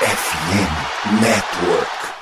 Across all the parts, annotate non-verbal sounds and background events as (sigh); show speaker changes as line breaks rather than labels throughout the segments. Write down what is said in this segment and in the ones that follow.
FM Network.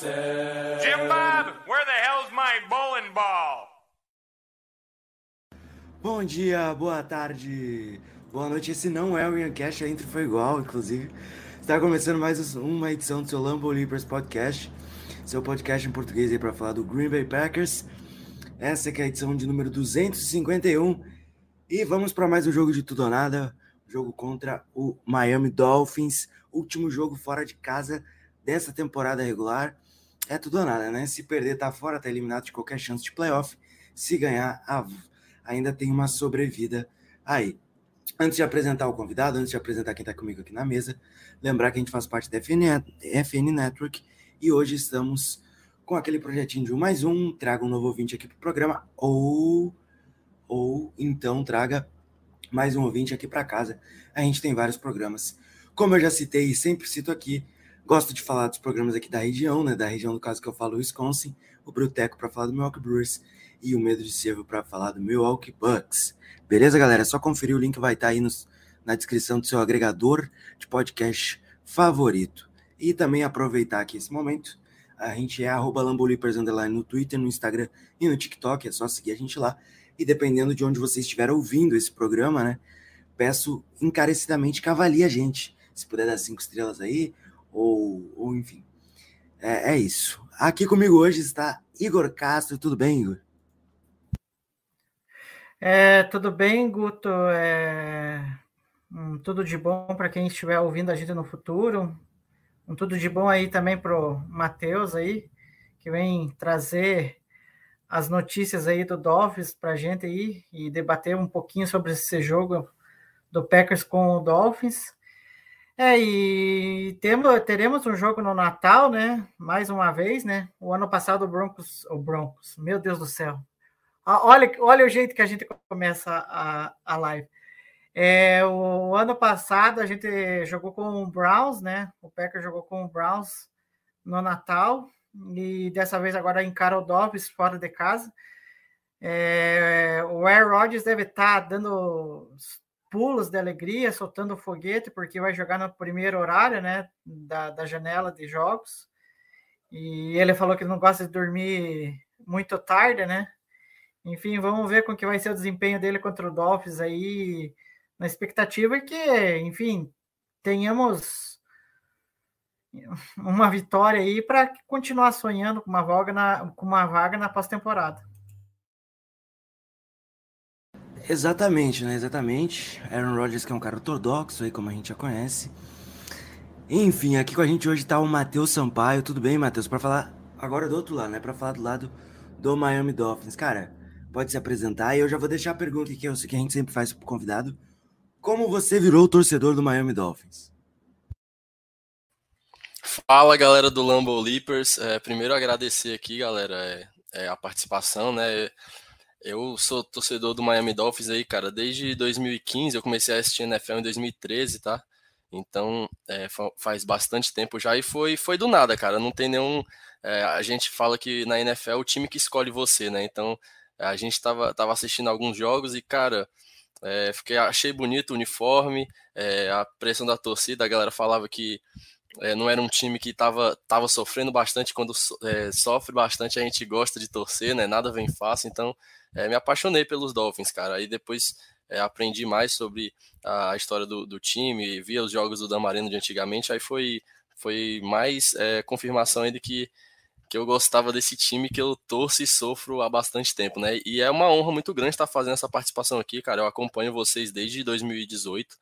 Wisconsin.
Jim Bob, where the hell's my bowling ball?
Bom dia, boa tarde, boa noite. Esse não é o Iancast, a intro foi igual, inclusive. Está começando mais uma edição do seu Lambo Leapers Podcast, seu podcast em português aí para falar do Green Bay Packers. Essa que é a edição de número 251 e vamos para mais um jogo de tudo ou nada, jogo contra o Miami Dolphins, último jogo fora de casa dessa temporada regular. É tudo ou nada, né? Se perder, tá fora, tá eliminado de qualquer chance de playoff. Se ganhar, a ainda tem uma sobrevida aí. Antes de apresentar o convidado, antes de apresentar quem está comigo aqui na mesa, lembrar que a gente faz parte da FN, FN Network e hoje estamos com aquele projetinho de um mais um, traga um novo ouvinte aqui para o programa, ou, ou então traga mais um ouvinte aqui para casa. A gente tem vários programas. Como eu já citei e sempre cito aqui, gosto de falar dos programas aqui da região, né? Da região, no caso que eu falo, Wisconsin, o Bruteco para falar do Milwaukee Brewers e o Medo de Cervo para falar do Milwaukee Bucks. Beleza, galera? É só conferir, o link vai estar aí nos, na descrição do seu agregador de podcast favorito. E também aproveitar aqui esse momento, a gente é arroba no Twitter, no Instagram e no TikTok, é só seguir a gente lá. E dependendo de onde você estiver ouvindo esse programa, né? Peço encarecidamente que avalie a gente. Se puder dar cinco estrelas aí, ou, ou enfim. É, é isso. Aqui comigo hoje está Igor Castro. Tudo bem, Igor?
É, tudo bem, Guto? É, um, tudo de bom para quem estiver ouvindo a gente no futuro. Um tudo de bom aí também para o Matheus aí, que vem trazer as notícias aí do Dolphins para a gente aí e debater um pouquinho sobre esse jogo do Packers com o Dolphins. É, e temos, teremos um jogo no Natal, né? Mais uma vez, né? O ano passado o Broncos, o Broncos, meu Deus do céu. Ah, Olha, olha o jeito que a gente começa a, a live. É, o ano passado a gente jogou com o Browns, né? O Packers jogou com o Browns no Natal e dessa vez agora encara o Dolphins fora de casa. É, o Aaron Rodgers deve estar dando pulos de alegria, soltando foguete, porque vai jogar no primeiro horário, né? Da, da janela de jogos. E ele falou que não gosta de dormir muito tarde, né? Enfim, vamos ver como que vai ser o desempenho dele contra o Dolphins aí. Na expectativa que, enfim, tenhamos uma vitória aí para continuar sonhando com uma vaga na, com uma vaga na pós-temporada.
Exatamente, né? Exatamente. Aaron Rodgers, que é um cara ortodoxo aí, como a gente já conhece. Enfim, aqui com a gente hoje tá o Matheus Sampaio. Tudo bem, Matheus? Para falar agora do outro lado, né? Para falar do lado do Miami Dolphins. Cara, pode se apresentar e eu já vou deixar a pergunta que, eu, que a gente sempre faz pro convidado. Como você virou torcedor do Miami Dolphins?
Fala galera do Lambo Leapers. É, primeiro agradecer aqui, galera, é, é, a participação, né? Eu sou torcedor do Miami Dolphins aí, cara, desde 2015. Eu comecei a assistir NFL em 2013, tá? Então é, faz bastante tempo já e foi, foi do nada, cara. Não tem nenhum. É, a gente fala que na NFL é o time que escolhe você, né? Então a gente tava, tava assistindo alguns jogos e, cara, é, fiquei, achei bonito o uniforme, é, a pressão da torcida. A galera falava que é, não era um time que estava tava sofrendo bastante. Quando é, sofre bastante, a gente gosta de torcer, né? Nada vem fácil. Então, é, me apaixonei pelos Dolphins, cara. Aí depois é, aprendi mais sobre a história do, do, time, via os jogos do Damarino de antigamente. Aí foi, foi mais é, confirmação ainda que, que eu gostava desse time que eu torço e sofro há bastante tempo, né? E é uma honra muito grande estar fazendo essa participação aqui, cara. Eu acompanho vocês desde 2018.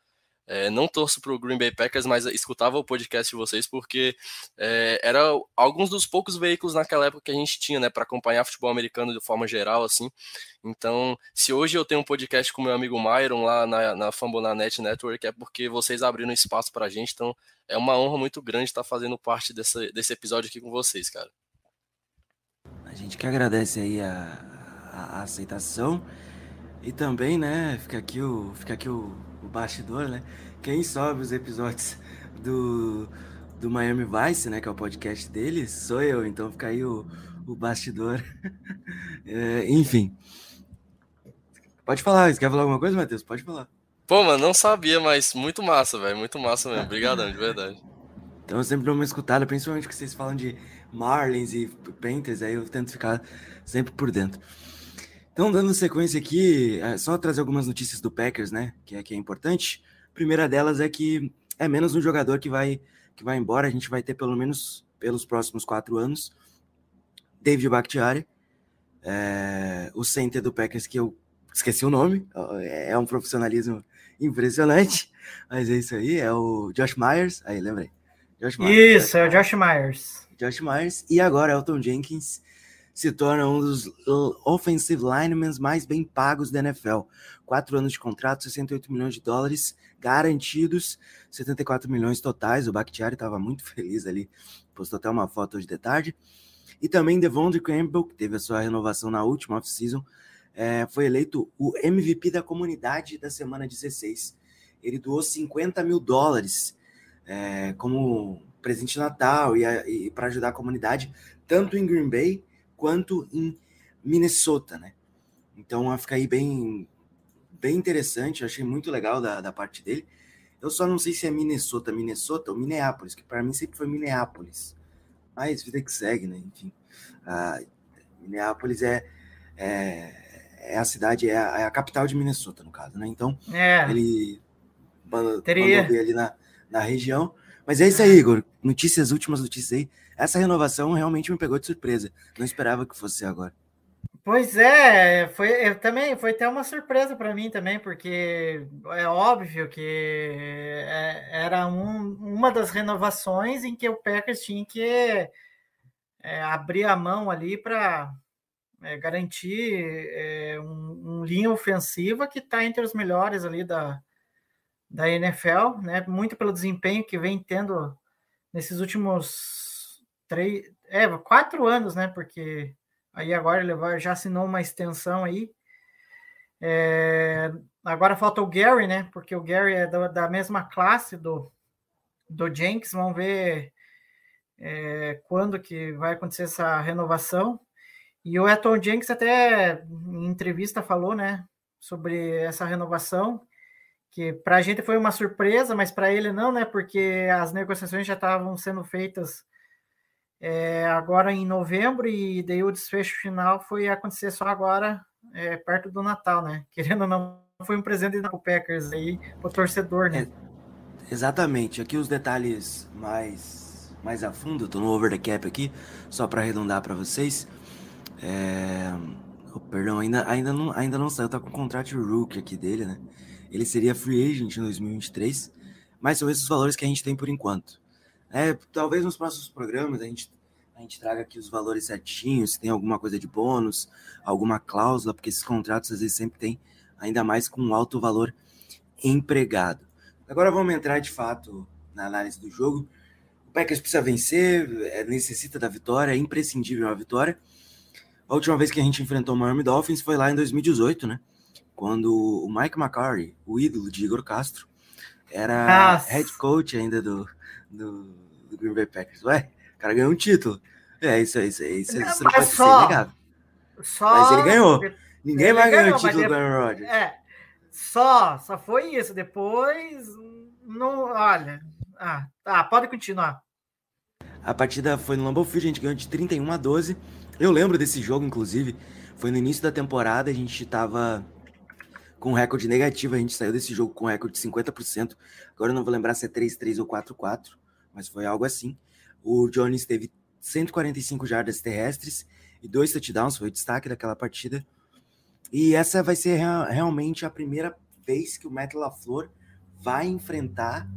É, não torço para o Green Bay Packers, mas escutava o podcast de vocês porque é, era alguns dos poucos veículos naquela época que a gente tinha, né, para acompanhar futebol americano de forma geral, assim. Então, se hoje eu tenho um podcast com meu amigo Myron lá na, na Fambonanet Network, é porque vocês abriram espaço para a gente. Então, é uma honra muito grande estar fazendo parte dessa, desse episódio aqui com vocês, cara.
A gente que agradece aí a, a, a aceitação. E também, né, fica aqui o, fica aqui o, o bastidor, né? Quem sobe os episódios do, do Miami Vice, né, que é o podcast deles, sou eu, então fica aí o, o bastidor. (laughs) é, enfim. Pode falar, você quer falar alguma coisa, Matheus? Pode falar.
Pô, mano, não sabia, mas muito massa, velho, muito massa mesmo. Obrigadão, de verdade.
Então eu sempre dou uma escutada, principalmente que vocês falam de Marlins e Panthers, aí eu tento ficar sempre por dentro. Então, dando sequência aqui, é só trazer algumas notícias do Packers, né? Que é, que é importante. A primeira delas é que é menos um jogador que vai, que vai embora. A gente vai ter pelo menos pelos próximos quatro anos. David Bakhtiari, é, o center do Packers, que eu esqueci o nome, é um profissionalismo impressionante, mas é isso aí, é o Josh Myers, aí lembrei.
Josh Myers, isso, é o Josh Myers.
Josh Myers, e agora Elton Jenkins, se torna um dos offensive linemen mais bem pagos da NFL. Quatro anos de contrato, 68 milhões de dólares garantidos, 74 milhões totais. O Bakhtiari estava muito (laughs) feliz ali, postou até uma foto hoje de tarde. E também Devondre Campbell, que teve a sua renovação na última off-season, é, foi eleito o MVP da comunidade da semana 16. Ele doou 50 mil dólares é, como presente de Natal e, e para ajudar a comunidade, tanto em Green Bay quanto em Minnesota, né? Então fica aí bem, bem interessante, eu achei muito legal da, da parte dele. Eu só não sei se é Minnesota, Minnesota ou Minneapolis, que para mim sempre foi Minneapolis. Mas vida que segue, né? Enfim, a Minneapolis é, é, é a cidade, é a, é a, capital de Minnesota, no caso, né? Então, é. ele mandou, Teria... mandou ver ali na, na região. Mas é isso aí, Igor. Notícias, últimas notícias aí. Essa renovação realmente me pegou de surpresa. Não esperava que fosse agora.
Pois é, foi também foi até uma surpresa para mim também, porque é óbvio que é, era um, uma das renovações em que o Packers tinha que é, abrir a mão ali para é, garantir é, um, um, linha ofensiva que está entre os melhores ali da, da NFL, né? Muito pelo desempenho que vem tendo nesses últimos três, é, quatro anos, né? Porque aí agora ele já assinou uma extensão aí. É, agora falta o Gary, né? Porque o Gary é da, da mesma classe do, do Jenks. Vamos ver é, quando que vai acontecer essa renovação. E o Eton Jenks até em entrevista falou, né? Sobre essa renovação, que para a gente foi uma surpresa, mas para ele não, né? Porque as negociações já estavam sendo feitas é, agora em novembro, e daí o desfecho final foi acontecer só agora, é, perto do Natal, né? (laughs) Querendo ou não, foi um presente da Packers aí pro torcedor, né?
É, exatamente. Aqui os detalhes mais, mais a fundo, tô no over the cap aqui, só para arredondar para vocês. É... Oh, perdão, ainda, ainda, não, ainda não saiu, tá com o contrato rookie aqui dele, né? Ele seria free agent em 2023, mas são esses valores que a gente tem por enquanto. É, talvez nos próximos programas a gente, a gente traga aqui os valores certinhos, se tem alguma coisa de bônus, alguma cláusula, porque esses contratos às vezes sempre tem, ainda mais com um alto valor empregado. Agora vamos entrar de fato na análise do jogo. O Packers precisa vencer, é, necessita da vitória, é imprescindível a vitória. A última vez que a gente enfrentou o Miami Dolphins foi lá em 2018, né? Quando o Mike McCarthy, o ídolo de Igor Castro, era Nossa. head coach ainda do, do, do Green Bay Packers. Ué, o cara ganhou um título. É isso aí, isso aí. Isso, isso não pode só, ser negado. Só... Mas ele ganhou. Ninguém vai ganhar o título do Aaron Rodgers.
É, só, só foi isso. Depois, não, olha. Ah, tá, pode continuar.
A partida foi no Lambeau Field, a gente ganhou de 31 a 12. Eu lembro desse jogo, inclusive. Foi no início da temporada, a gente tava com recorde negativo. A gente saiu desse jogo com recorde de 50%. Agora eu não vou lembrar se é 3-3 ou 4-4, mas foi algo assim. O Jones teve 145 jardas terrestres e dois touchdowns, foi o destaque daquela partida. E essa vai ser realmente a primeira vez que o Matt LaFleur vai enfrentar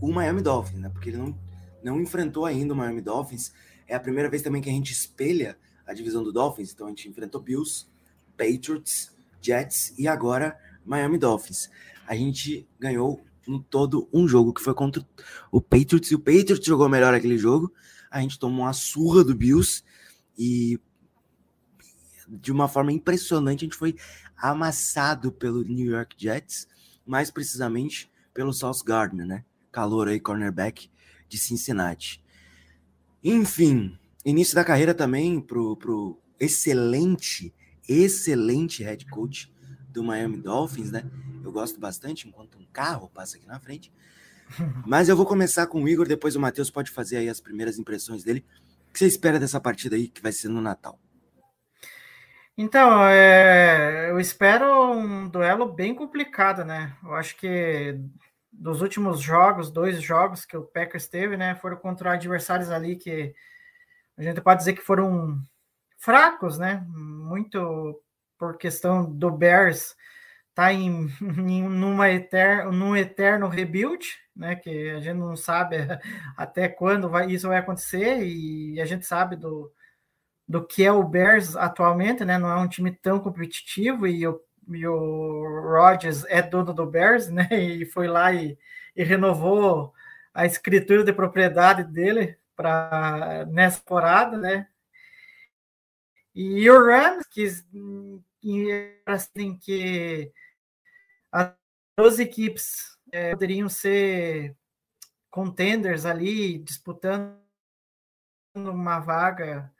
o Miami Dolphins, né? Porque ele não, não enfrentou ainda o Miami Dolphins. É a primeira vez também que a gente espelha a divisão do Dolphins. Então a gente enfrentou Bills, Patriots, Jets e agora Miami Dolphins. A gente ganhou no todo um jogo que foi contra o Patriots e o Patriots jogou melhor aquele jogo. A gente tomou uma surra do Bills e de uma forma impressionante a gente foi amassado pelo New York Jets, mais precisamente pelo Sauce Gardner, né? Calor aí, cornerback de Cincinnati. Enfim, início da carreira também pro, pro excelente, excelente head coach do Miami Dolphins, né? Eu gosto bastante enquanto um carro passa aqui na frente. (laughs) Mas eu vou começar com o Igor, depois o Matheus pode fazer aí as primeiras impressões dele. O que você espera dessa partida aí que vai ser no Natal?
Então, é, eu espero um duelo bem complicado, né? Eu acho que dos últimos jogos, dois jogos que o Packers teve, né, foram contra adversários ali que a gente pode dizer que foram fracos, né? Muito por questão do Bears tá em, (laughs) em numa eter, num eterno rebuild, né? Que a gente não sabe (laughs) até quando vai, isso vai acontecer e a gente sabe do, do que é o Bears atualmente, né? Não é um time tão competitivo e o, e o Rodgers é dono do Bears, (laughs) né? E foi lá e, e renovou a escritura de propriedade dele para nessa temporada, né? E o Rams, que, que assim, que as duas equipes é, poderiam ser contenders ali, disputando uma vaga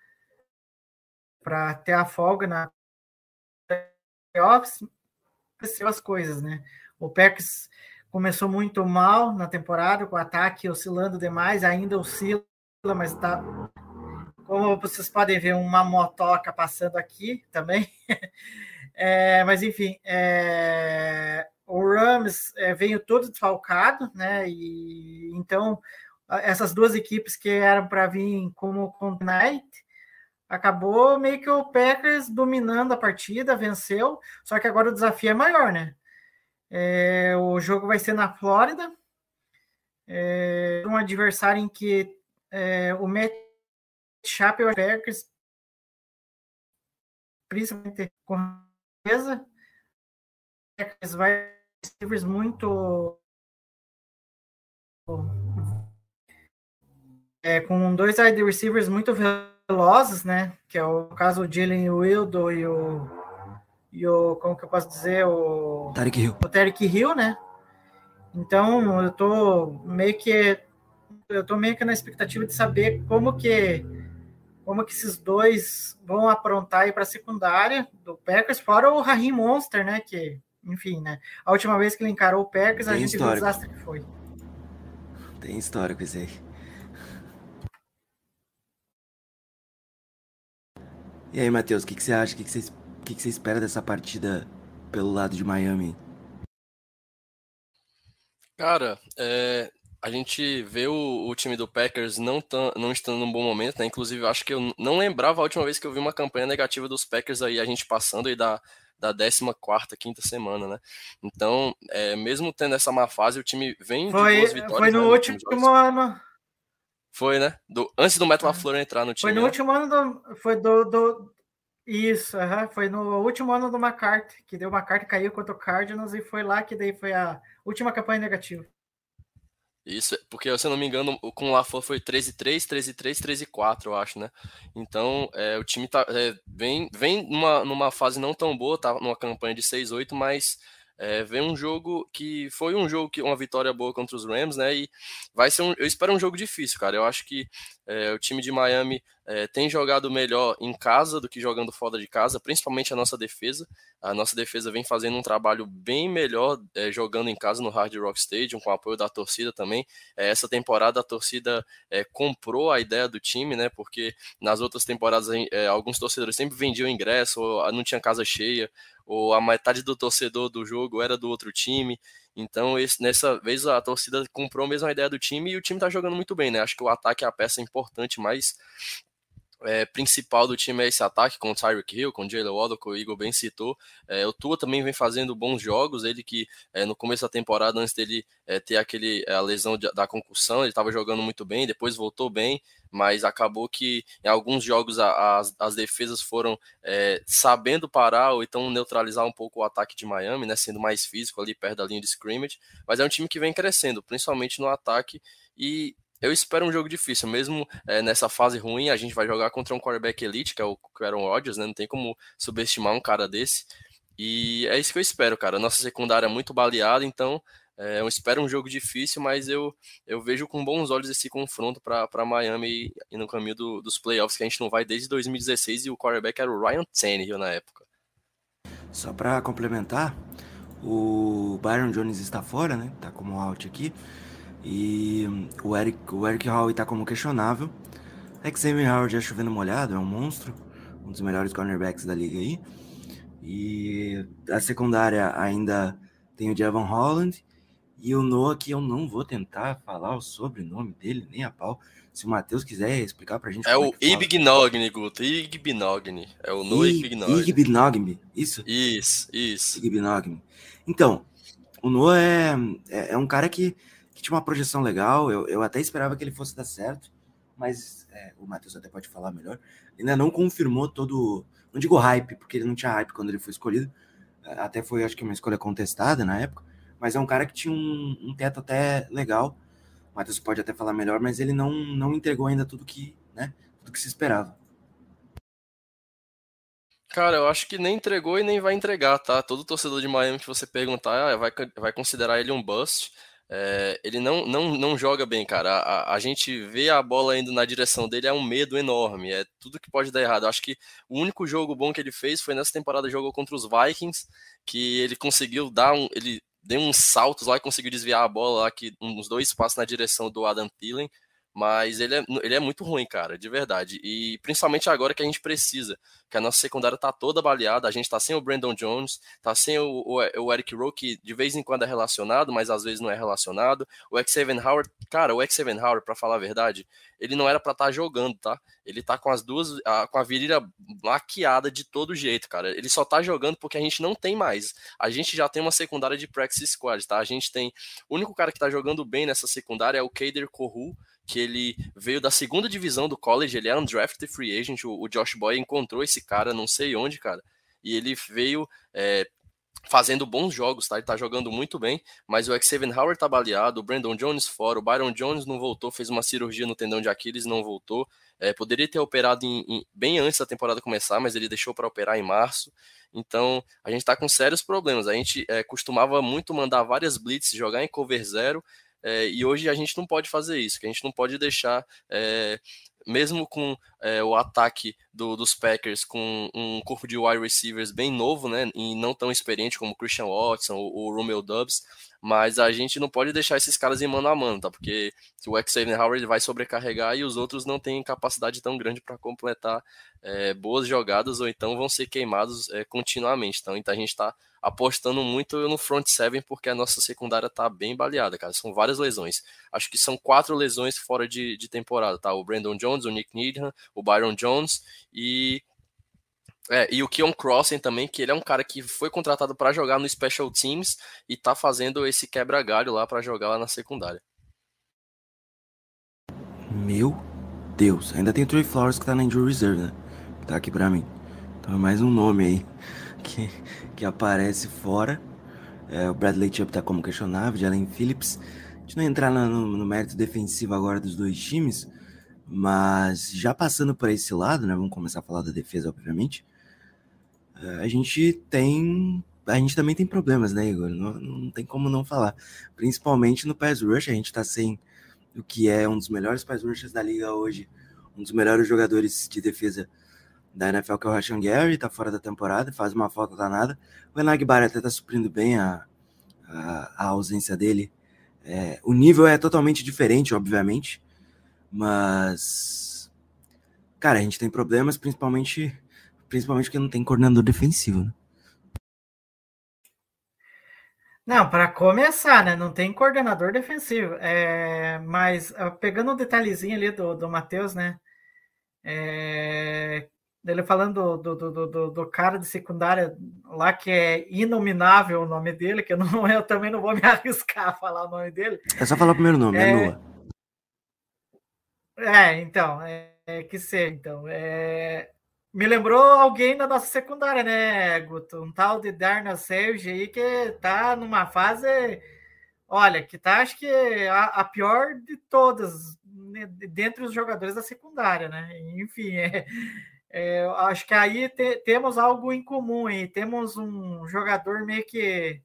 para ter a folga na playoffs, aconteceu as coisas, né? O Packers começou muito mal na temporada, com o ataque oscilando demais, ainda oscila, mas está como vocês podem ver, uma motoca passando aqui também. (laughs) É, mas enfim, é, o Rams é, veio todo desfalcado, né? E então essas duas equipes que eram para vir como Night acabou meio que o Packers dominando a partida, venceu. Só que agora o desafio é maior, né? É, o jogo vai ser na Flórida, é, um adversário em que é, o matchup é o Packers, principalmente com certeza. Vai receivers muito. É, com dois wide receivers muito velozes, né? Que é o caso do Jalen Wildo e o. E o. Como que eu posso dizer? O.
Tarek Hill.
O Tarek Hill, né? Então, eu tô meio que. Eu tô meio que na expectativa de saber como que como que esses dois vão aprontar aí para a secundária do Packers, fora o Raheem Monster, né? Que, enfim, né? A última vez que ele encarou o Packers, Tem a gente histórico. viu o desastre que foi.
Tem histórico isso aí. E aí, Matheus, o que, que você acha? O que, que, você, o que, que você espera dessa partida pelo lado de Miami?
Cara, é, a gente vê o, o, time do Packers não, tão, não estando num bom momento, né? Inclusive, eu acho que eu não lembrava a última vez que eu vi uma campanha negativa dos Packers aí, a gente passando aí da, da 14 quinta semana, né? Então, é, mesmo tendo essa má fase, o time vem
foi,
de boas vitórias.
Foi no
né,
último ano.
Foi, né? Do, antes do Matt é. LaFleur entrar no time.
Foi no
né?
último ano do. Foi do. do isso, uh -huh, foi no último ano do McCarthy, que deu uma carta caiu contra o Cardinals e foi lá que daí foi a última campanha negativa.
Isso, porque se eu não me engano, com o LaFleur foi 13-3, 13-3, 13-4, eu acho, né? Então, é, o time tá, é, vem, vem numa, numa fase não tão boa, tá numa campanha de 6-8, mas é, vem um jogo que foi um jogo que uma vitória boa contra os Rams, né? E vai ser um, eu espero um jogo difícil, cara. Eu acho que é, o time de Miami é, tem jogado melhor em casa do que jogando fora de casa, principalmente a nossa defesa. A nossa defesa vem fazendo um trabalho bem melhor é, jogando em casa no Hard Rock Stadium, com o apoio da torcida também. É, essa temporada a torcida é, comprou a ideia do time, né? Porque nas outras temporadas alguns torcedores sempre vendiam ingresso, ou não tinha casa cheia, ou a metade do torcedor do jogo era do outro time. Então, esse, nessa vez a torcida comprou mesmo a ideia do time e o time tá jogando muito bem, né? Acho que o ataque é a peça importante mais é, principal do time é esse ataque com o Tyreek Hill, com o Jalen Waddle, que o Igor bem citou. É, o Tua também vem fazendo bons jogos, ele que é, no começo da temporada, antes dele é, ter aquele, a lesão de, da concussão, ele estava jogando muito bem, depois voltou bem, mas acabou que em alguns jogos a, as, as defesas foram é, sabendo parar ou então neutralizar um pouco o ataque de Miami, né, sendo mais físico ali perto da linha de scrimmage, mas é um time que vem crescendo, principalmente no ataque, e eu espero um jogo difícil, mesmo é, nessa fase ruim, a gente vai jogar contra um quarterback elite, que é o Aaron Rodgers, né? Não tem como subestimar um cara desse. E é isso que eu espero, cara. Nossa secundária é muito baleada, então é, eu espero um jogo difícil, mas eu, eu vejo com bons olhos esse confronto para Miami e no caminho do, dos playoffs, que a gente não vai desde 2016 e o quarterback era o Ryan Tannehill na época.
Só para complementar, o Byron Jones está fora, né? Tá como out aqui. E o Eric, o Eric Hall está como questionável. Xavier Howard já chovendo molhado, é um monstro, um dos melhores cornerbacks da liga aí. E a secundária ainda tem o Javon Holland e o Noah, que eu não vou tentar falar o sobrenome dele, nem a pau. Se o Matheus quiser explicar pra gente.
É o é Ibgnogni, Guto. Ibgnogni. É o Noah Ibgnogni.
Ibgnogni, isso?
Isso, isso.
Ibgnogni. Então, o Noah é, é, é um cara que que tinha uma projeção legal. Eu, eu até esperava que ele fosse dar certo, mas é, o Matheus até pode falar melhor. Ainda não confirmou todo. Não digo hype, porque ele não tinha hype quando ele foi escolhido. Até foi, acho que, uma escolha contestada na época. Mas é um cara que tinha um, um teto até legal. O Matheus pode até falar melhor, mas ele não, não entregou ainda tudo que, né, tudo que se esperava.
Cara, eu acho que nem entregou e nem vai entregar, tá? Todo torcedor de Miami que você perguntar ah, vai, vai considerar ele um bust. É, ele não, não, não joga bem, cara. A, a, gente vê a bola indo na direção dele, é um medo enorme. É tudo que pode dar errado. Eu acho que o único jogo bom que ele fez foi nessa temporada, jogou contra os Vikings, que ele conseguiu dar um. Ele deu uns saltos lá e conseguiu desviar a bola lá, que, uns dois passos na direção do Adam Thielen. Mas ele é, ele é muito ruim, cara, de verdade. E principalmente agora que a gente precisa, que a nossa secundária tá toda baleada, a gente tá sem o Brandon Jones, tá sem o, o, o Eric Rowe, que de vez em quando é relacionado, mas às vezes não é relacionado. O Xavier Howard, cara, o Xavier Howard, para falar a verdade, ele não era para estar tá jogando, tá? Ele tá com as duas, a, com a virilha maquiada de todo jeito, cara. Ele só tá jogando porque a gente não tem mais. A gente já tem uma secundária de practice squad, tá? A gente tem. O único cara que tá jogando bem nessa secundária é o Kader Kohu, que ele veio da segunda divisão do college, ele é undrafted free agent, o, o Josh Boy encontrou esse cara, não sei onde, cara, e ele veio é, fazendo bons jogos, tá? Ele tá jogando muito bem, mas o Xavier Howard tá baleado, o Brandon Jones fora, o Byron Jones não voltou, fez uma cirurgia no tendão de Aquiles, não voltou. É, poderia ter operado em, em, bem antes da temporada começar, mas ele deixou para operar em março. Então a gente está com sérios problemas. A gente é, costumava muito mandar várias blitz, jogar em cover zero, é, e hoje a gente não pode fazer isso, que a gente não pode deixar, é, mesmo com é, o ataque do, dos Packers com um corpo de wide receivers bem novo, né, e não tão experiente como Christian Watson ou o Romeo Dubs, mas a gente não pode deixar esses caras em mano a mano, tá? Porque o Xavier Howard vai sobrecarregar e os outros não têm capacidade tão grande para completar é, boas jogadas ou então vão ser queimados é, continuamente. Então, então a gente está apostando muito no front seven porque a nossa secundária tá bem baleada, cara. São várias lesões. Acho que são quatro lesões fora de, de temporada, tá? O Brandon Jones, o Nick Needham, o Byron Jones e é, e o Keon Crossen também, que ele é um cara que foi contratado para jogar no Special Teams e tá fazendo esse quebra-galho lá para jogar lá na secundária.
Meu Deus, ainda tem o Trey Flowers que tá na injury reserve, né? Tá aqui para mim. Então é mais um nome aí (laughs) que, que aparece fora. É, o Bradley Chubb tá como questionável, Jalen Phillips. A gente não entrar no, no, mérito defensivo agora dos dois times, mas já passando por esse lado, né? Vamos começar a falar da defesa, obviamente. É, a gente tem. A gente também tem problemas, né, Igor? Não, não tem como não falar. Principalmente no pass rush, a gente tá sem o que é um dos melhores pass rushers da liga hoje, um dos melhores jogadores de defesa da NFL, que é o Rashan Gary, tá fora da temporada, faz uma falta danada. O Enagbar até tá suprindo bem a, a, a ausência dele. É, o nível é totalmente diferente, obviamente, mas. Cara, a gente tem problemas, principalmente, principalmente porque não tem coordenador defensivo, né?
Não, para começar, né? Não tem coordenador defensivo. É, mas pegando um detalhezinho ali do, do Matheus, né? É, ele falando do, do, do, do, cara de secundária lá que é inominável o nome dele, que eu, não, (laughs) eu também não vou me (laughs) arriscar a falar o nome dele.
É só falar o primeiro nome, é, é Noah.
É, então, é, é que ser, então. É, me lembrou alguém da nossa secundária, né, Guto? Um tal de Darna Serge aí que tá numa fase, olha, que tá acho que a, a pior de todas, né, dentre os jogadores da secundária, né? Enfim, é, é, acho que aí te, temos algo em comum aí. Temos um jogador meio que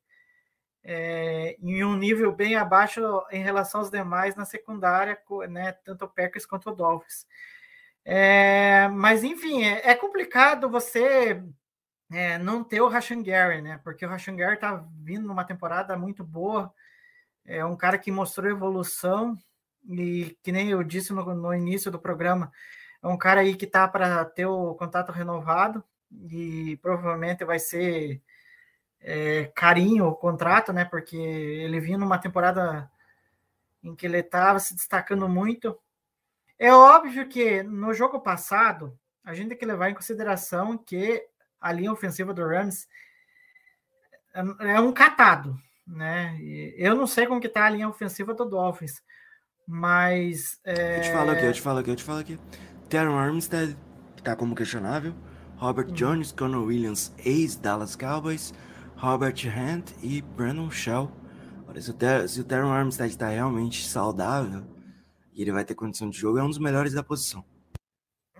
é, em um nível bem abaixo em relação aos demais na secundária, né, tanto o Packers quanto o Dolphins. É, mas, enfim, é, é complicado você é, não ter o Rashan Gary, né? Porque o Rashan Gary está vindo numa temporada muito boa, é um cara que mostrou evolução e que nem eu disse no, no início do programa, é um cara aí que tá para ter o contato renovado e provavelmente vai ser é, carinho o contrato, né? Porque ele vinha numa temporada em que ele estava se destacando muito. É óbvio que no jogo passado a gente tem que levar em consideração que a linha ofensiva do Rams é, é um catado, né? Eu não sei como que tá a linha ofensiva do Dolphins, mas
é... eu te falo aqui, eu te falo aqui, eu te falo aqui. Teron Armstead, que tá como questionável. Robert hum. Jones, Connor Williams, ex-Dallas Cowboys. Robert Hunt e Brandon Shell. Olha, se o, Ter se o Teron Armstead está realmente saudável e ele vai ter condição de jogo, é um dos melhores da posição.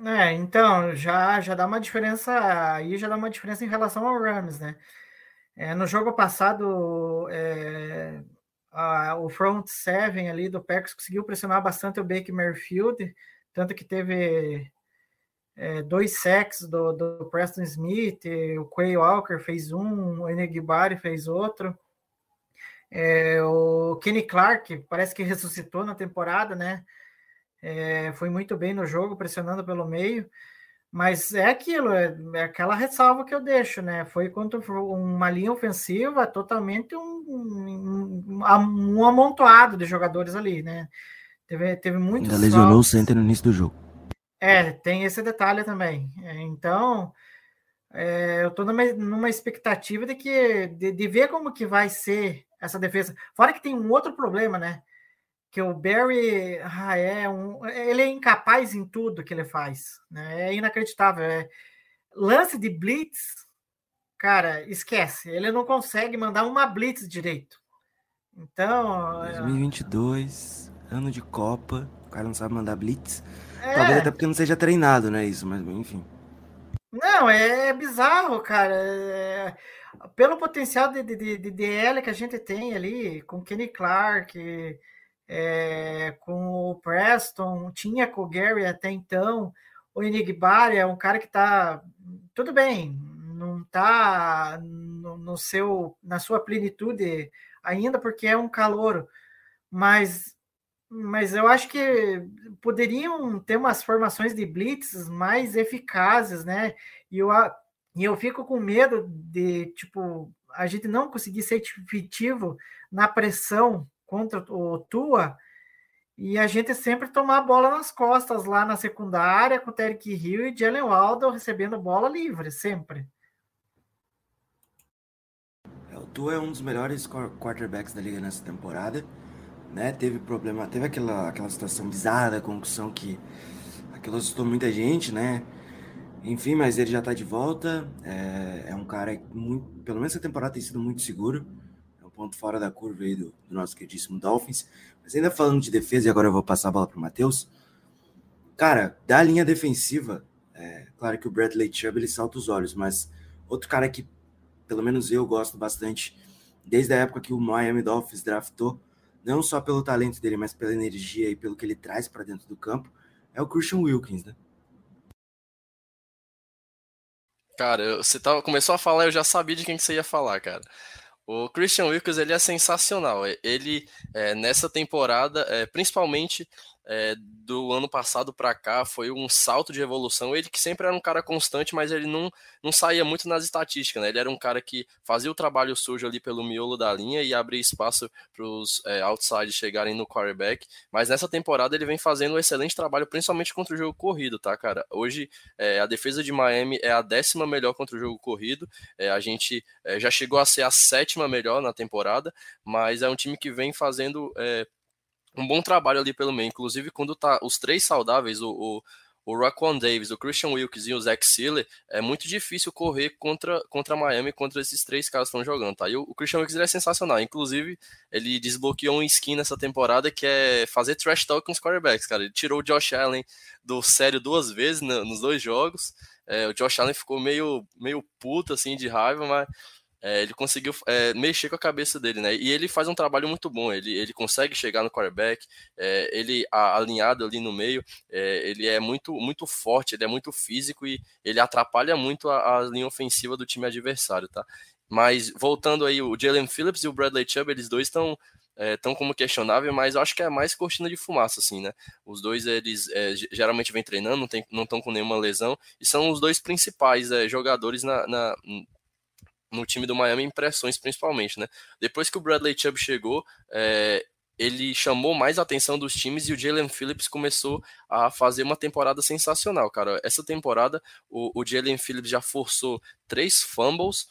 É, então, já, já dá uma diferença, aí já dá uma diferença em relação ao Rams, né? É, no jogo passado, é, a, o front seven ali do Packers conseguiu pressionar bastante o Baker Mayfield, tanto que teve é, dois sacks do, do, Preston Smith, o Quay Walker fez um, o Enegbari fez outro. É, o Kenny Clark parece que (laughs) ressuscitou na temporada, né? É, foi muito bem no jogo, pressionando pelo meio. Mas é aquilo, é, é, aquela ressalva que eu deixo, né? Foi contra uma linha ofensiva totalmente um, um, um amontoado de jogadores ali, né? Teve, teve muitos.
Ainda lesionou o center no início do jogo.
É, tem esse detalhe também. É, então, é, eu estou numa, numa expectativa de que de, de, ver como que vai ser essa defesa. Fora que tem um outro problema, né? Que o Barry ah, é um, ele é incapaz em tudo que ele faz, né? É inacreditável. É, lance de blitz, cara, esquece. Ele não consegue mandar uma blitz direito. Então,
2022 ano de Copa, o cara não sabe mandar blitz. É. Talvez até porque não seja treinado, né? Isso, mas enfim.
Não, é bizarro, cara. É... Pelo potencial de, de, de, DL que a gente tem ali, com Kenny Clark, é... com o Preston, tinha com o Gary até então, o Enigbari é um cara que tá. Tudo bem, não tá no, no seu, na sua plenitude ainda, porque é um calor, mas mas eu acho que poderiam ter umas formações de blitz mais eficazes, né? E eu, e eu fico com medo de, tipo, a gente não conseguir ser efetivo na pressão contra o Tua e a gente sempre tomar a bola nas costas lá na secundária com o Terek Hill e Jalen Waldo recebendo bola livre, sempre.
É, o Tua é um dos melhores quarterbacks da liga nessa temporada né? Teve problema, teve aquela, aquela situação bizarra da concussão que aquilo assustou muita gente, né? Enfim, mas ele já tá de volta. É, é um cara muito, pelo menos essa temporada tem sido muito seguro. É um ponto fora da curva aí do, do nosso queridíssimo Dolphins. Mas ainda falando de defesa, e agora eu vou passar a bola pro Matheus. Cara, da linha defensiva, é, claro que o Bradley Chubb ele salta os olhos, mas outro cara que pelo menos eu gosto bastante, desde a época que o Miami Dolphins draftou, não só pelo talento dele, mas pela energia e pelo que ele traz para dentro do campo, é o Christian Wilkins, né?
Cara, você tava, começou a falar, eu já sabia de quem que você ia falar, cara. O Christian Wilkins ele é sensacional. Ele é, nessa temporada, é, principalmente é, do ano passado para cá foi um salto de evolução. Ele que sempre era um cara constante, mas ele não, não saía muito nas estatísticas, né? Ele era um cara que fazia o trabalho sujo ali pelo miolo da linha e abria espaço para os é, outside chegarem no quarterback. Mas nessa temporada ele vem fazendo um excelente trabalho, principalmente contra o jogo corrido, tá, cara? Hoje é, a defesa de Miami é a décima melhor contra o jogo corrido. É, a gente é, já chegou a ser a sétima melhor na temporada, mas é um time que vem fazendo é, um bom trabalho ali pelo meio. Inclusive, quando tá os três saudáveis, o, o, o Raquan Davis, o Christian Wilkes e o Zach Sealer, é muito difícil correr contra, contra Miami, contra esses três caras que estão jogando, tá? E o, o Christian Wilkes é sensacional. Inclusive, ele desbloqueou um skin nessa temporada que é fazer trash talk com os quarterbacks, cara. Ele tirou o Josh Allen do sério duas vezes né, nos dois jogos. É, o Josh Allen ficou meio, meio puto, assim, de raiva, mas é, ele conseguiu é, mexer com a cabeça dele, né? E ele faz um trabalho muito bom. Ele, ele consegue chegar no quarterback, é, ele a, alinhado ali no meio, é, ele é muito, muito forte, ele é muito físico e ele atrapalha muito a, a linha ofensiva do time adversário, tá? Mas voltando aí, o Jalen Phillips e o Bradley Chubb, eles dois estão estão é, como questionável, mas eu acho que é mais cortina de fumaça, assim, né? Os dois, eles é, geralmente vêm treinando, não estão com nenhuma lesão, e são os dois principais é, jogadores na, na, no time do Miami impressões principalmente, né? Depois que o Bradley Chubb chegou, é, ele chamou mais a atenção dos times e o Jalen Phillips começou a fazer uma temporada sensacional, cara. Essa temporada o, o Jalen Phillips já forçou três fumbles,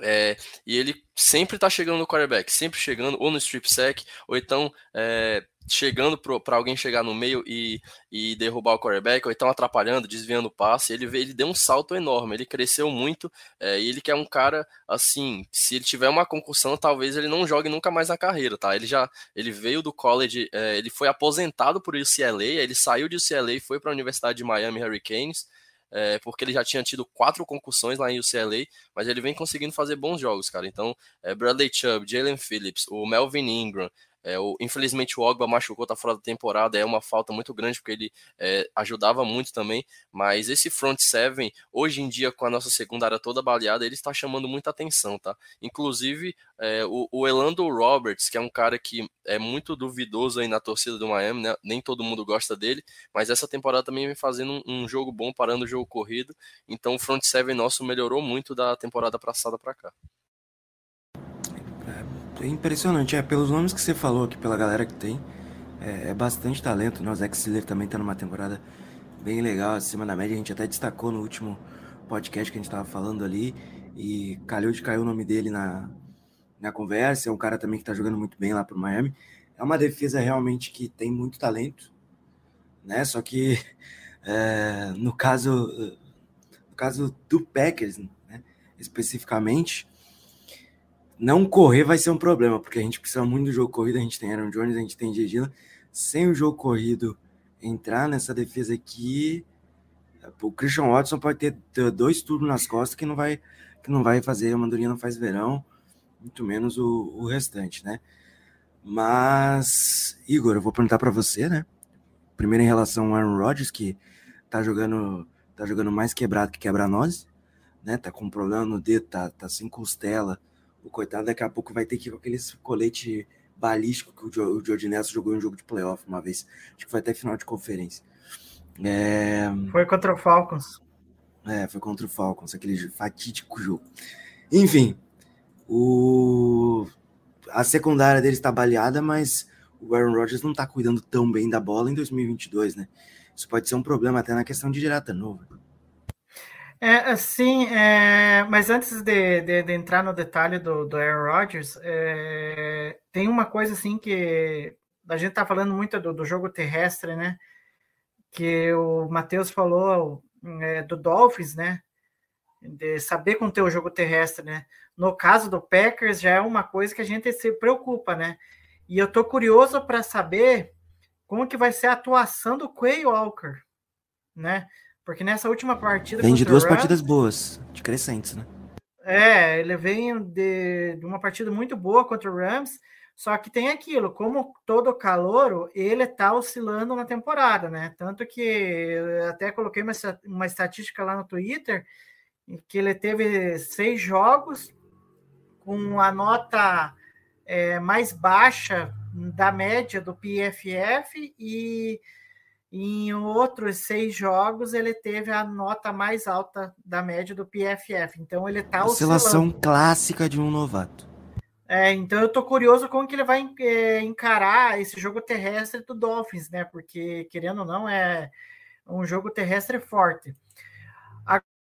é, e ele sempre tá chegando no quarterback, sempre chegando ou no strip sack, ou então é, chegando para alguém chegar no meio e, e derrubar o quarterback, ou então atrapalhando, desviando o passe. Ele, ele deu um salto enorme, ele cresceu muito, é, e ele que é um cara assim, se ele tiver uma concussão, talvez ele não jogue nunca mais na carreira, tá? Ele já ele veio do college, é, ele foi aposentado por UCLA, ele saiu de UCLA e foi para a Universidade de Miami Hurricanes é, porque ele já tinha tido quatro concussões lá em UCLA, mas ele vem conseguindo fazer bons jogos, cara. Então, é, Bradley Chubb, Jalen Phillips, o Melvin Ingram, é, o, infelizmente o Ogba machucou, tá fora da temporada, é uma falta muito grande porque ele é, ajudava muito também, mas esse front seven, hoje em dia com a nossa secundária toda baleada, ele está chamando muita atenção, tá? Inclusive é, o, o, Elando Roberts, que é um cara que é muito duvidoso aí na torcida do Miami, né? Nem todo mundo gosta dele, mas essa temporada também vem fazendo um, um jogo bom, parando o jogo corrido, então o front seven nosso melhorou muito da temporada passada para cá.
É impressionante, é, pelos nomes que você falou aqui, pela galera que tem, é, é bastante talento, né? O Zach Siller também tá numa temporada bem legal, acima da média, a gente até destacou no último podcast que a gente tava falando ali, e calhou de cair o nome dele na, na conversa, é um cara também que tá jogando muito bem lá pro Miami, é uma defesa realmente que tem muito talento, né, só que (laughs) é, no caso no caso do Packers, né, especificamente, não correr vai ser um problema, porque a gente precisa muito do jogo corrido, a gente tem Aaron Jones, a gente tem Gegila. Sem o jogo corrido entrar nessa defesa aqui, o Christian Watson pode ter dois turnos nas costas que não vai que não vai fazer, a Mandurinha não faz verão, muito menos o, o restante, né? Mas, Igor, eu vou perguntar para você, né? Primeiro em relação ao Aaron Rodgers, que tá jogando, tá jogando mais quebrado que quebra-nozes, né? Tá com um problema no dedo, tá, tá sem costela, o coitado daqui a pouco vai ter que ir com aquele colete balístico que o George Nelson jogou em um jogo de playoff uma vez. Acho que foi até final de conferência.
É... Foi contra o Falcons.
É, foi contra o Falcons, aquele fatídico jogo. Enfim, o... a secundária dele está baleada, mas o Aaron Rodgers não está cuidando tão bem da bola em 2022, né? Isso pode ser um problema até na questão de direta nova.
É, assim, é, mas antes de, de, de, entrar no detalhe do, do Aaron Rodgers, é, tem uma coisa assim que a gente tá falando muito do, do jogo terrestre, né? Que o Matheus falou é, do Dolphins, né? De saber conter o jogo terrestre, né? No caso do Packers, já é uma coisa que a gente se preocupa, né? E eu tô curioso para saber como que vai ser a atuação do Quay Walker, né? Porque nessa última partida.
Vem de duas partidas boas, de crescentes, né?
É, ele vem de, de, uma partida muito boa contra o Rams, só que tem aquilo, como todo calouro, ele tá oscilando na temporada, né? Tanto que até coloquei uma, uma estatística lá no Twitter, que ele teve seis jogos com a nota é, mais baixa da média do PFF e em outros seis jogos ele teve a nota mais alta da média do PFF. Então ele está
oscilação clássica de um novato.
É, então eu tô curioso como que ele vai é, encarar esse jogo terrestre do Dolphins, né? Porque querendo ou não é um jogo terrestre forte.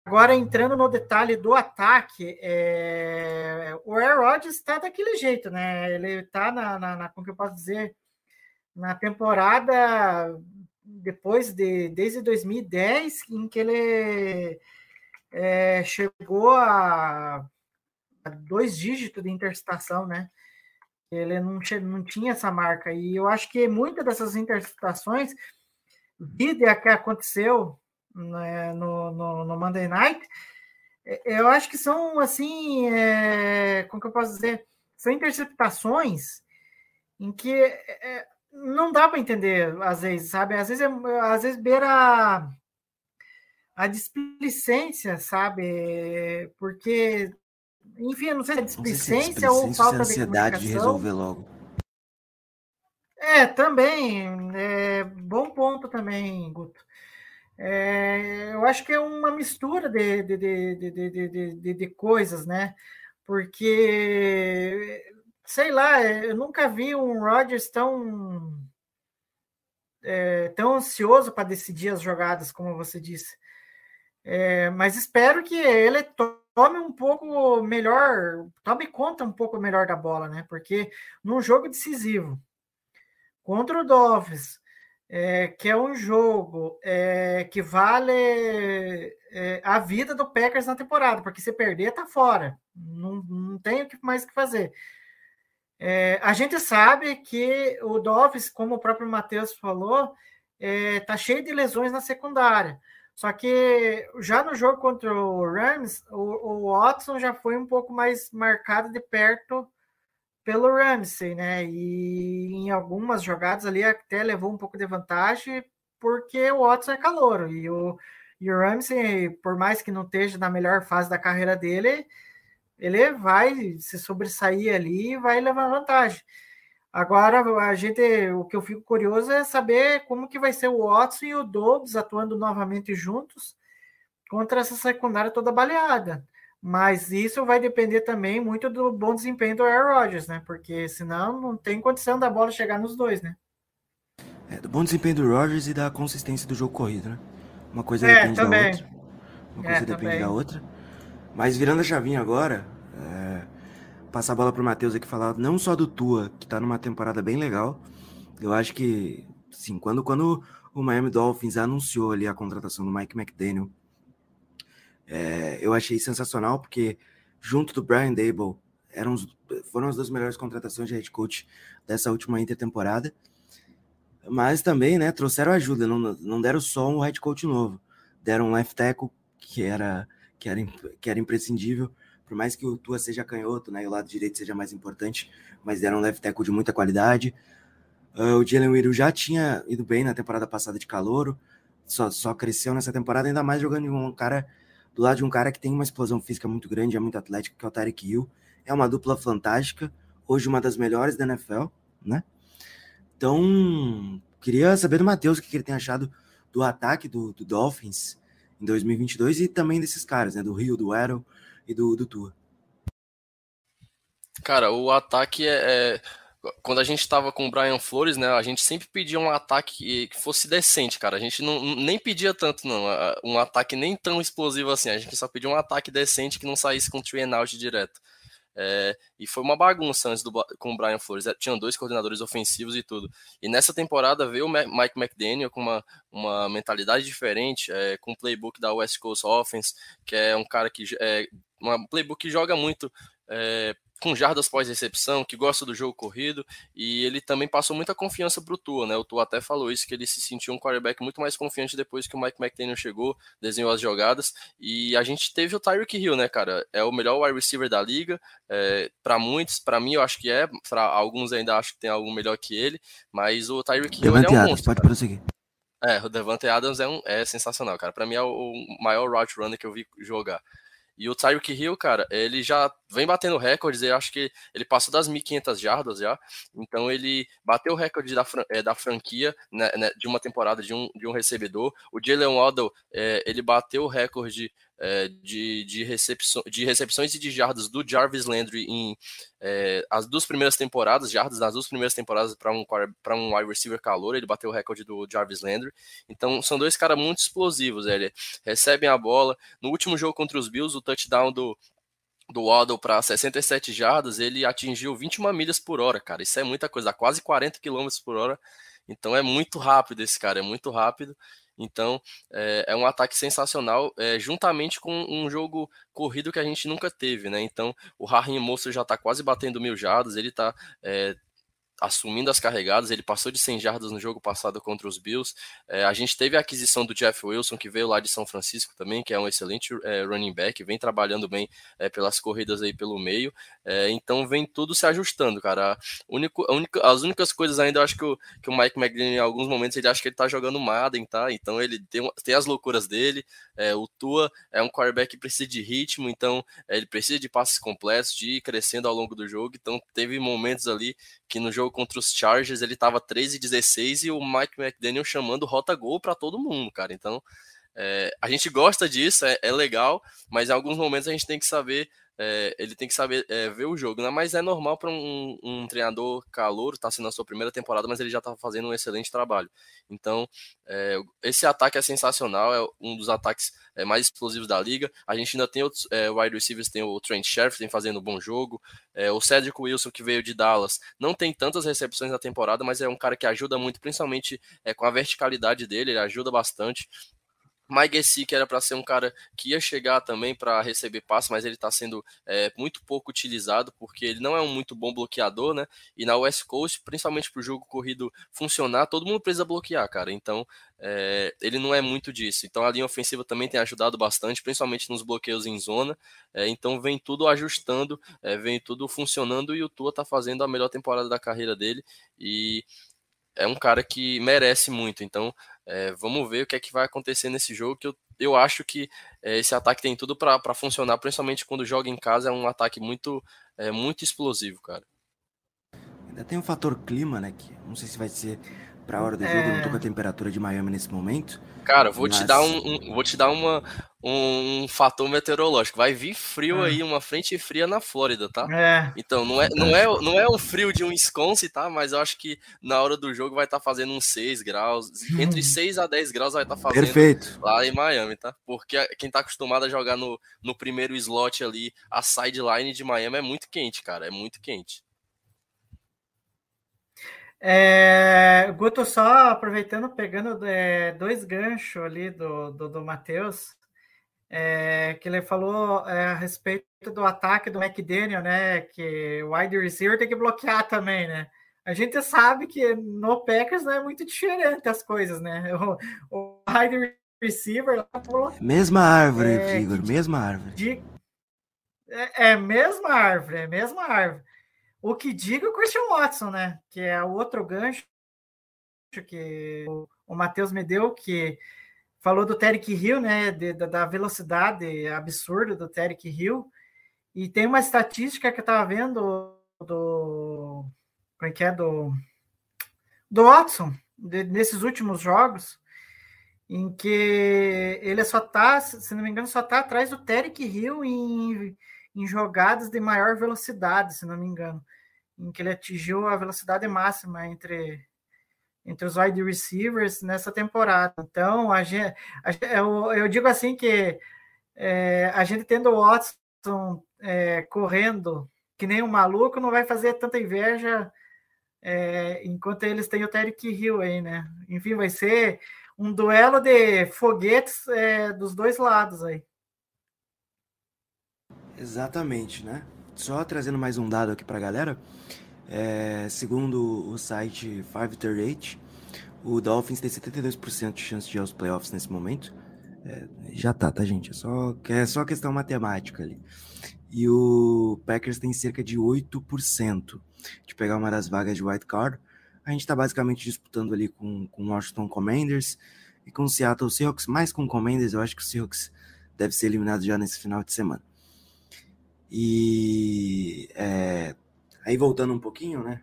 Agora, entrando no detalhe do ataque, é... o Aaron Rodgers está daquele jeito, né? Ele está na, na, na, como que eu posso dizer, na temporada depois de desde 2010, em que ele é, chegou a, a, dois dígitos de interceptação, né? Ele não, não tinha essa marca. E eu acho que muitas dessas interceptações, vida que aconteceu né, no, no, no, Monday Night, é, eu acho que são assim, é, como que eu posso dizer, são interceptações em que é, não dá para entender às vezes, sabe? Às vezes, é, às vezes beira a displicência, sabe? Porque, enfim, eu não sei se é displicência, se é ou falta
é ansiedade de, de resolver logo.
É, também. É, bom ponto também, Guto. É, eu acho que é uma mistura de, de, de, de, de coisas, né? Porque, sei lá, eu nunca vi um Rodgers tão, é, tão ansioso para decidir as jogadas, como você disse. É, mas espero que ele tome um pouco melhor, tome conta um pouco melhor da bola, né? Porque num jogo decisivo contra o Dolphins, é, que é um jogo é, que vale é, a vida do Packers na temporada, porque se perder, tá fora. Não, não tem o mais que fazer. É, a gente sabe que o Dolphins, como o próprio Matheus falou, é, tá cheio de lesões na secundária. Só que já no jogo contra o Rams, o, o Watson já foi um pouco mais marcado de perto pelo Ramsey, né? E em algumas jogadas ali até levou um pouco de vantagem, porque o Watson é calor. E o, e o Ramsey, por mais que não esteja na melhor fase da carreira dele, ele vai se sobressair ali e vai levar vantagem. Agora, a gente, o que eu fico curioso é saber como que vai ser o Watson e o Dobbs atuando novamente juntos contra essa secundária toda baleada. Mas isso vai depender também muito do bom desempenho do Aaron Rodgers, né? Porque senão não tem condição da bola chegar nos dois, né?
É, do bom desempenho do Rodgers e da consistência do jogo corrido, né? Uma coisa é, depende também. da outra. Uma coisa é, depende também. da outra. Mas virando a chavinha agora, é, passar a bola pro Matheus aqui falar não só do Tua, que tá numa temporada bem legal. Eu acho que, sim, quando, quando o Miami Dolphins anunciou ali a contratação do Mike McDaniel é, eu achei sensacional, porque junto do Brian Dable, eram, foram as duas melhores contratações de head coach dessa última intertemporada. Mas também, né, trouxeram ajuda, não, não deram só um head coach novo. Deram um left tackle, que era, que era, que era imprescindível, por mais que o Tua seja canhoto, né, e o lado direito seja mais importante, mas deram um left tackle de muita qualidade. Uh, o Jalen Widow já tinha ido bem na temporada passada de calouro, só, só cresceu nessa temporada, ainda mais jogando um cara do lado de um cara que tem uma explosão física muito grande, é muito atlético, que é o Tarek Hill. É uma dupla fantástica, hoje uma das melhores da NFL, né? Então, queria saber do Matheus o que ele tem achado do ataque do, do, Dolphins em 2022 e também desses caras, né? Do Rio, do Arrow e do, do Tua.
Cara, o ataque é, é quando a gente estava com o Brian Flores, né, a gente sempre pedia um ataque que fosse decente, cara. A gente não, nem pedia tanto, não. Um ataque nem tão explosivo assim. A gente só pedia um ataque decente que não saísse com and out direto. É, e foi uma bagunça antes do, com o Brian Flores. É, tinham dois coordenadores ofensivos e tudo. E nessa temporada veio o Mike McDaniel com uma, uma mentalidade diferente, é, com o playbook da West Coast Offense, que é um cara que é um playbook que joga muito é, com jardas pós-recepção, que gosta do jogo corrido, e ele também passou muita confiança para o Tua, né? O Tua até falou isso, que ele se sentiu um quarterback muito mais confiante depois que o Mike McDaniel chegou, desenhou as jogadas, e a gente teve o Tyreek Hill, né, cara? É o melhor wide receiver da liga, é, para muitos, para mim eu acho que é, para alguns ainda acho que tem algo melhor que ele, mas o Tyreek Hill é um monstro.
Pode prosseguir.
É, o Devante Adams é, um, é sensacional, cara. Para mim é o maior route runner que eu vi jogar. E o Tyreek Hill, cara, ele já vem batendo recordes, eu acho que ele passou das 1.500 jardas já, então ele bateu o recorde da, é, da franquia né, né, de uma temporada de um, de um recebedor. O Jalen Waddle, é, ele bateu o recorde é, de, de, recepção, de recepções e de jardas do Jarvis Landry em é, as duas primeiras temporadas, jardas nas duas primeiras temporadas para um, um wide receiver calor, ele bateu o recorde do Jarvis Landry. Então são dois caras muito explosivos, ele recebem a bola. No último jogo contra os Bills, o touchdown do do Waddle para 67 jardas, ele atingiu 21 milhas por hora, cara. Isso é muita coisa, quase 40 km por hora. Então é muito rápido esse cara, é muito rápido. Então, é, é um ataque sensacional, é, juntamente com um jogo corrido que a gente nunca teve, né? Então, o Raheem Monster já está quase batendo mil jardas, ele está é, assumindo as carregadas, ele passou de 100 jardas no jogo passado contra os Bills. É, a gente teve a aquisição do Jeff Wilson, que veio lá de São Francisco também, que é um excelente é, running back, vem trabalhando bem é, pelas corridas aí pelo meio. É, então vem tudo se ajustando, cara. Único, única, as únicas coisas ainda, eu acho que o, que o Mike McGlynn, em alguns momentos, ele acha que ele tá jogando Madden, tá? Então ele tem, tem as loucuras dele. É, o Tua é um quarterback que precisa de ritmo, então é, ele precisa de passes completos, de ir crescendo ao longo do jogo. Então teve momentos ali que no jogo contra os Chargers ele tava 13 16 e o Mike McDaniel chamando rota gol para todo mundo, cara. Então, é, a gente gosta disso, é, é, legal, mas em alguns momentos a gente tem que saber é, ele tem que saber é, ver o jogo, né? mas é normal para um, um, treinador calor, está sendo a sua primeira temporada, mas ele já está fazendo um excelente trabalho. Então, é, esse ataque é sensacional, é um dos ataques é, mais explosivos da liga. A gente ainda tem outros é, wide receivers, tem o Trent tem fazendo um bom jogo. É, o Cedric Wilson, que veio de Dallas, não tem tantas recepções na temporada, mas é um cara que ajuda muito, principalmente com a verticalidade dele, ele ajuda bastante. Mike Gessi, que era para ser um cara que ia chegar também para receber passe, mas ele está sendo é, muito pouco utilizado, porque ele não é um muito bom bloqueador, né? E na West Coast, principalmente para o jogo corrido funcionar, todo mundo precisa bloquear, cara. Então, é, ele não é muito disso. Então, a linha ofensiva também tem ajudado bastante, principalmente nos bloqueios em zona. É, então, vem tudo ajustando, é, vem tudo funcionando e o Tua está fazendo a melhor temporada da carreira dele. E é um cara que merece muito. Então, é, vamos ver o que é que vai acontecer nesse jogo, que eu, eu acho que é, esse ataque tem tudo para funcionar, principalmente quando joga em casa, é um ataque muito, é, muito explosivo, cara.
Ainda tem um fator clima, né? Que não sei se vai ser para a hora do jogo, é... não tô com a temperatura de Miami nesse momento.
Cara, vou mas... te dar um, um, vou te dar uma um, um, fator meteorológico. Vai vir frio é. aí, uma frente fria na Flórida, tá?
É.
Então não é não é não é um frio de um Wisconsin, tá? Mas eu acho que na hora do jogo vai estar tá fazendo uns 6 graus, hum. entre 6 a 10 graus vai estar tá fazendo
Perfeito.
lá em Miami, tá? Porque quem tá acostumado a jogar no, no primeiro slot ali, a sideline de Miami é muito quente, cara, é muito quente.
É, Guto, só aproveitando, pegando é, dois ganchos ali do, do, do Matheus, é, que ele falou é, a respeito do ataque do McDaniel, né? Que o wide receiver tem que bloquear também, né? A gente sabe que no Packers não é muito diferente as coisas, né? (laughs) O, o wide receiver
falou, Mesma árvore, é, Igor, mesma árvore.
De, é, é mesma árvore, é mesma árvore. O que diga o Christian Watson, né? Que é o outro gancho que o, Matheus me deu, que falou do Terek Hill, né? De, da velocidade absurda do Terek Hill. E tem uma estatística que eu estava vendo do. Como é que é? Do, do Watson, de, nesses últimos jogos, em que ele só tá, se não me engano, só tá atrás do Terek Hill em em jogadas de maior velocidade, se não me engano, em que ele atingiu a velocidade máxima entre, entre os wide receivers nessa temporada. Então, a gente, a, eu, eu digo assim que é, a gente tendo o Watson é, correndo que nem um maluco não vai fazer tanta inveja é, enquanto eles têm o Terry Hill aí, né? Enfim, vai ser um duelo de foguetes é, dos dois lados aí.
Exatamente, né? Só trazendo mais um dado aqui para a galera, é, segundo o site 538, o Dolphins tem 72% de chance de ir aos playoffs nesse momento. É, já tá, tá, gente? É só, é só questão matemática ali. E o Packers tem cerca de 8% de pegar uma das vagas de white card. A gente tá basicamente disputando ali com o Washington Commanders e com o Seattle Seahawks, mais com o Commanders. Eu acho que o Seahawks deve ser eliminado já nesse final de semana. E é, aí voltando um pouquinho, né?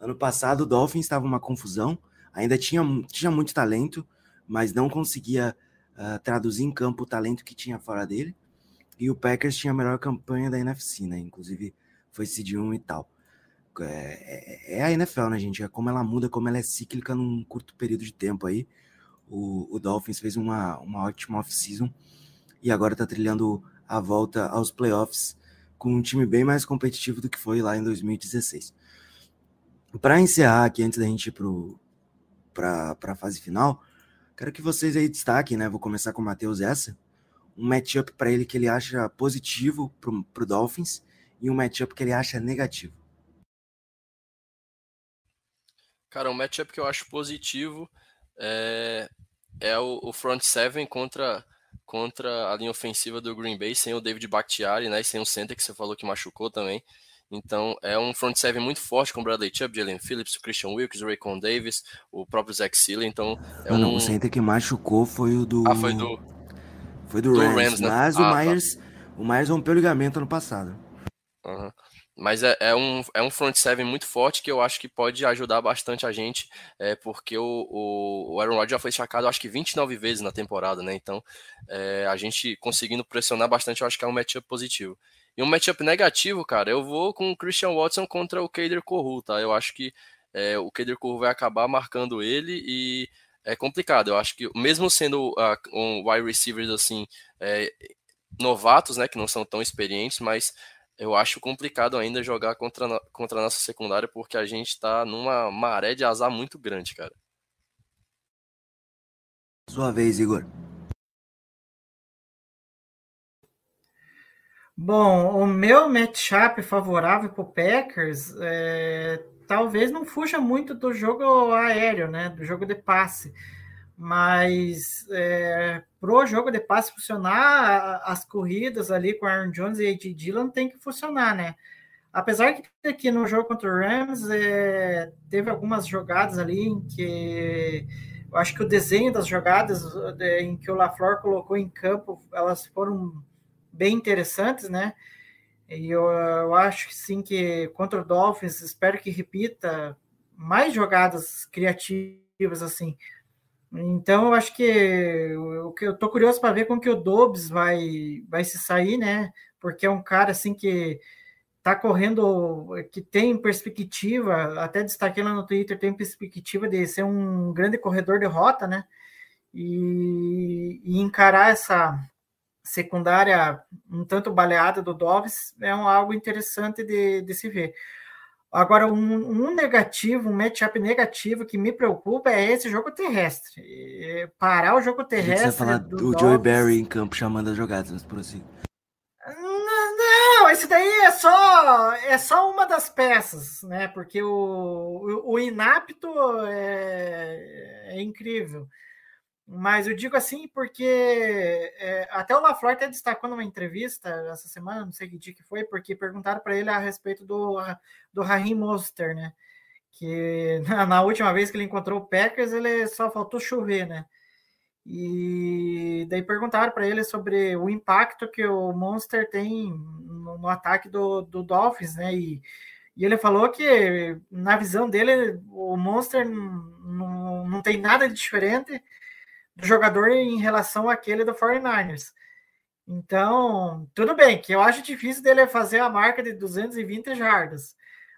Ano passado o Dolphins estava uma confusão, ainda tinha, tinha muito talento, mas não conseguia uh, traduzir em campo o talento que tinha fora dele. E o Packers tinha a melhor campanha da NFC, né? Inclusive foi seed 1 e tal. É, é, é, a NFL, né, gente? É como ela muda, como ela é cíclica num curto período de tempo aí. O, o Dolphins fez uma, uma ótima off-season e agora tá trilhando a volta aos playoffs com um time bem mais competitivo do que foi lá em 2016. Para encerrar aqui, antes da gente ir para a fase final, quero que vocês aí destaquem, né? Vou começar com o Matheus essa. Um matchup para ele que ele acha positivo para o Dolphins e um matchup que ele acha negativo.
Cara, um matchup que eu acho positivo é, é o, o front seven contra contra a linha ofensiva do Green Bay, sem o David Bakhtiari, né, e sem o center que você falou que machucou também. Então, é um front seven muito forte com o Bradley Chubb, Jalen Phillips, o Christian Wilkes, o Raycon Davis, o próprio Zach Sealer. Então, é um...
o center que machucou foi o do...
Ah, foi do...
Foi do, do Rams, Rams né? mas ah, o tá. Myers... Tá. O Myers rompeu o ligamento ano passado.
Uhum. Mas é, é, um, é um front seven muito forte que eu acho que pode ajudar bastante a gente, é, porque o, o, Aaron Rodgers já foi sacado acho que 29 vezes na temporada, né? Então é, a gente conseguindo pressionar bastante, eu acho que é um matchup positivo. E um matchup negativo, cara, eu vou com o Christian Watson contra o Kader Corru, tá? Eu acho que é, o Kader Corru vai acabar marcando ele e é complicado. Eu acho que mesmo sendo uh, um wide receivers assim, novatos, né, que não são tão experientes, mas eu acho complicado ainda jogar contra, contra a nossa secundária, porque a gente tá numa maré de azar muito grande, cara.
Sua vez, Igor.
Bom, o meu matchup favorável para o Packers é, talvez não fuja muito do jogo aéreo, né? Do jogo de passe. Mas é, pro jogo de passe funcionar, as corridas ali com Aaron Jones e A.J. Dillon tem que funcionar, né? Apesar que aqui no jogo contra o Rams é, teve algumas jogadas ali em que eu acho que o desenho das jogadas é, em que o LaFleur colocou em campo, elas foram bem interessantes, né? E eu, eu acho que sim que contra o Dolphins, espero que repita mais jogadas criativas assim então, eu acho que que eu tô curioso para ver como que o Dobbs vai, vai se sair, né? Porque é um cara assim que tá correndo, que tem perspectiva, até destaquei lá no Twitter, tem perspectiva de ser um grande corredor de rota, né? E, e encarar essa secundária um tanto baleada do Dobbs é um, algo interessante de, de se ver. Agora, um, um, negativo, um matchup negativo que me preocupa é esse jogo terrestre. Parar o jogo terrestre. Você
falar do, do Joey Barry em campo chamando as jogadas, mas por assim.
Não, não, esse daí é só é só uma das peças, né? Porque o, o, o inapto é, é incrível. Mas eu digo assim porque é, até o LaFleur até destacou numa entrevista essa semana, não sei que dia que foi, porque perguntaram para ele a respeito do, do Raheem Monster, né? Que (laughs) na, na, última vez que ele encontrou o Packers, ele só faltou chover, né? E daí perguntaram para ele sobre o impacto que o Monster tem no, no ataque do, do Dolphins, né? E, e ele falou que, na visão dele, o Monster não, não tem nada de diferente do jogador em relação àquele do 49ers. Então, tudo bem, que eu acho difícil dele fazer a marca de 220 jardas,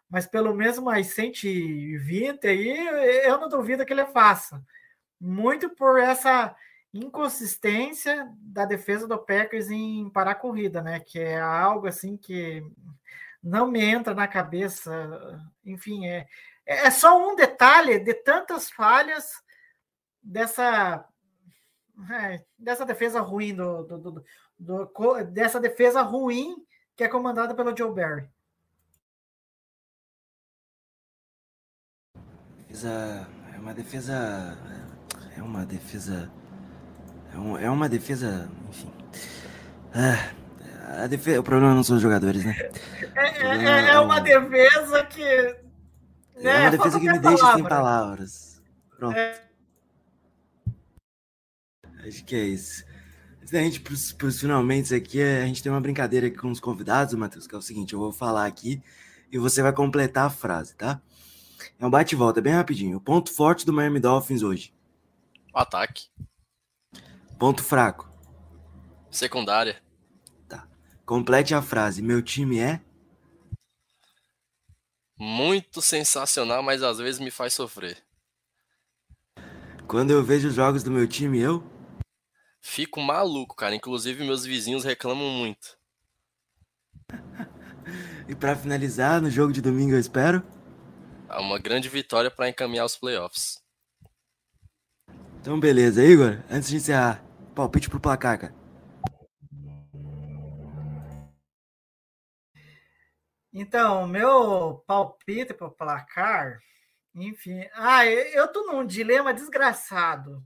mas pelo menos mais 120 aí, eu não duvido que ele faça. Muito por essa inconsistência da defesa do Packers em parar a corrida, né? Que é algo assim que não me entra na cabeça. Enfim, é, é só um detalhe de tantas falhas dessa é, dessa defesa ruim do, do, do, do, dessa defesa ruim que é comandada pelo Joe Barry.
Defesa, é uma defesa é uma defesa é, um, é uma defesa enfim é, a defesa, o problema não são os jogadores, né?
É, é, é, é uma defesa que.
Né, é uma defesa que me deixa sem palavras. Pronto. Acho que é isso. Antes da gente pros, pros finalmente aqui, a gente tem uma brincadeira aqui com os convidados, Matheus, que é o seguinte, eu vou falar aqui e você vai completar a frase, tá? É um bate e volta, bem rapidinho. O ponto forte do Miami Dolphins hoje.
Ataque.
Ponto fraco.
Secundária.
Tá. Complete a frase. Meu time é.
Muito sensacional, mas às vezes me faz sofrer.
Quando eu vejo os jogos do meu time, eu.
Fico maluco, cara. Inclusive, meus vizinhos reclamam muito.
E para finalizar, no jogo de domingo, eu espero.
É uma grande vitória para encaminhar os playoffs.
Então, beleza, Igor. Antes de encerrar, palpite pro placar, cara.
Então, meu palpite para o placar, enfim. Ah, eu tô num dilema desgraçado.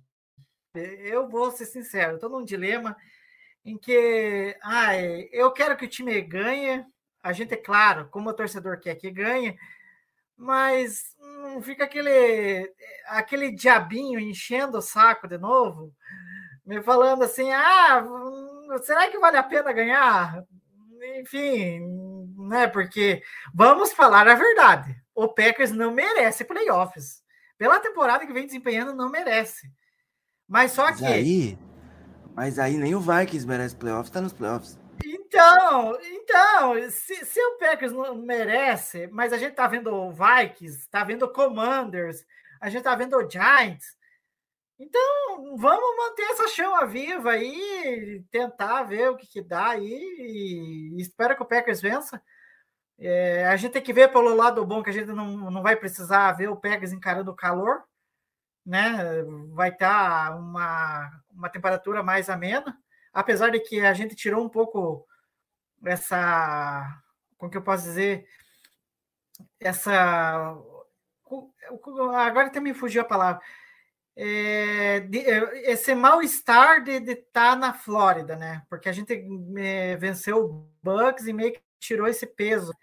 Eu vou ser sincero, tô num dilema em que ah, eu quero que o time ganhe. A gente, é claro, como o torcedor quer que ganhe, mas não fica aquele, aquele diabinho enchendo o saco de novo, me falando assim: ah, será que vale a pena ganhar? Enfim, né? Porque vamos falar a verdade: o Packers não merece playoffs. Pela temporada que vem desempenhando, não merece. Mas só
Mas
que.
aí, mas aí nem o Vikings merece playoffs, tá nos playoffs.
Então, então, se, se o Packers não merece, mas a gente tá vendo o Vikings, tá vendo o Commanders, a gente tá vendo o Giants. Então, vamos manter essa chama viva aí, tentar ver o que, que dá aí e espero que o Packers vença. É, a gente tem que ver pelo lado bom que a gente não, não vai precisar ver o Packers encarando o calor, né? Vai estar tá uma, uma temperatura mais amena apesar de que a gente tirou um pouco essa, como que eu posso dizer, essa, agora até me fugiu a palavra, é, de, é, esse mal-estar de estar tá na Flórida, né? Porque a gente é, venceu o Bucks e meio que tirou esse peso.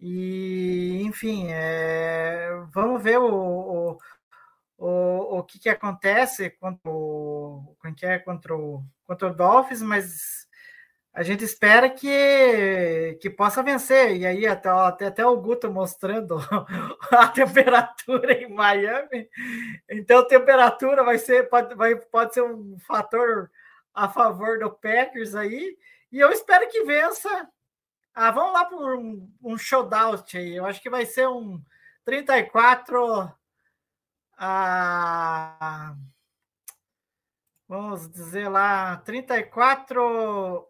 E, enfim, é, vamos ver o, o, o, o que, que acontece contra o, que é, contra, o, contra o Dolphins, mas a gente espera que, que possa vencer. E aí, até, até, até o Guto mostrando (laughs) a temperatura em Miami. Então, temperatura vai ser, pode, vai, pode ser um fator a favor do Packers aí. E eu espero que vença. Ah, vamos lá por um, um showdown aí. Eu acho que vai ser um 34 a vamos dizer lá 34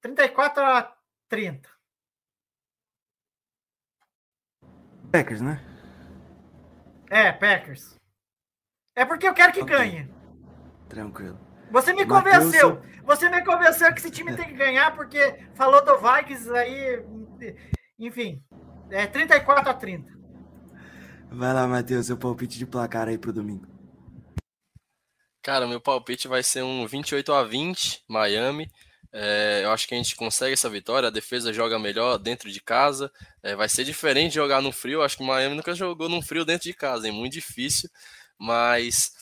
34 a 30.
Packers, né?
É, Packers. É porque eu quero que okay. ganhe.
Tranquilo.
Você me convenceu. Você me convenceu que esse time tem que ganhar porque falou do Vikings aí, enfim, é 34 a 30.
Vai lá, Matheus, seu palpite de placar aí pro domingo.
Cara, meu palpite vai ser um 28 a 20, Miami. É, eu acho que a gente consegue essa vitória. A defesa joga melhor dentro de casa. É, vai ser diferente jogar no frio. Acho que Miami nunca jogou no frio dentro de casa, é muito difícil. Mas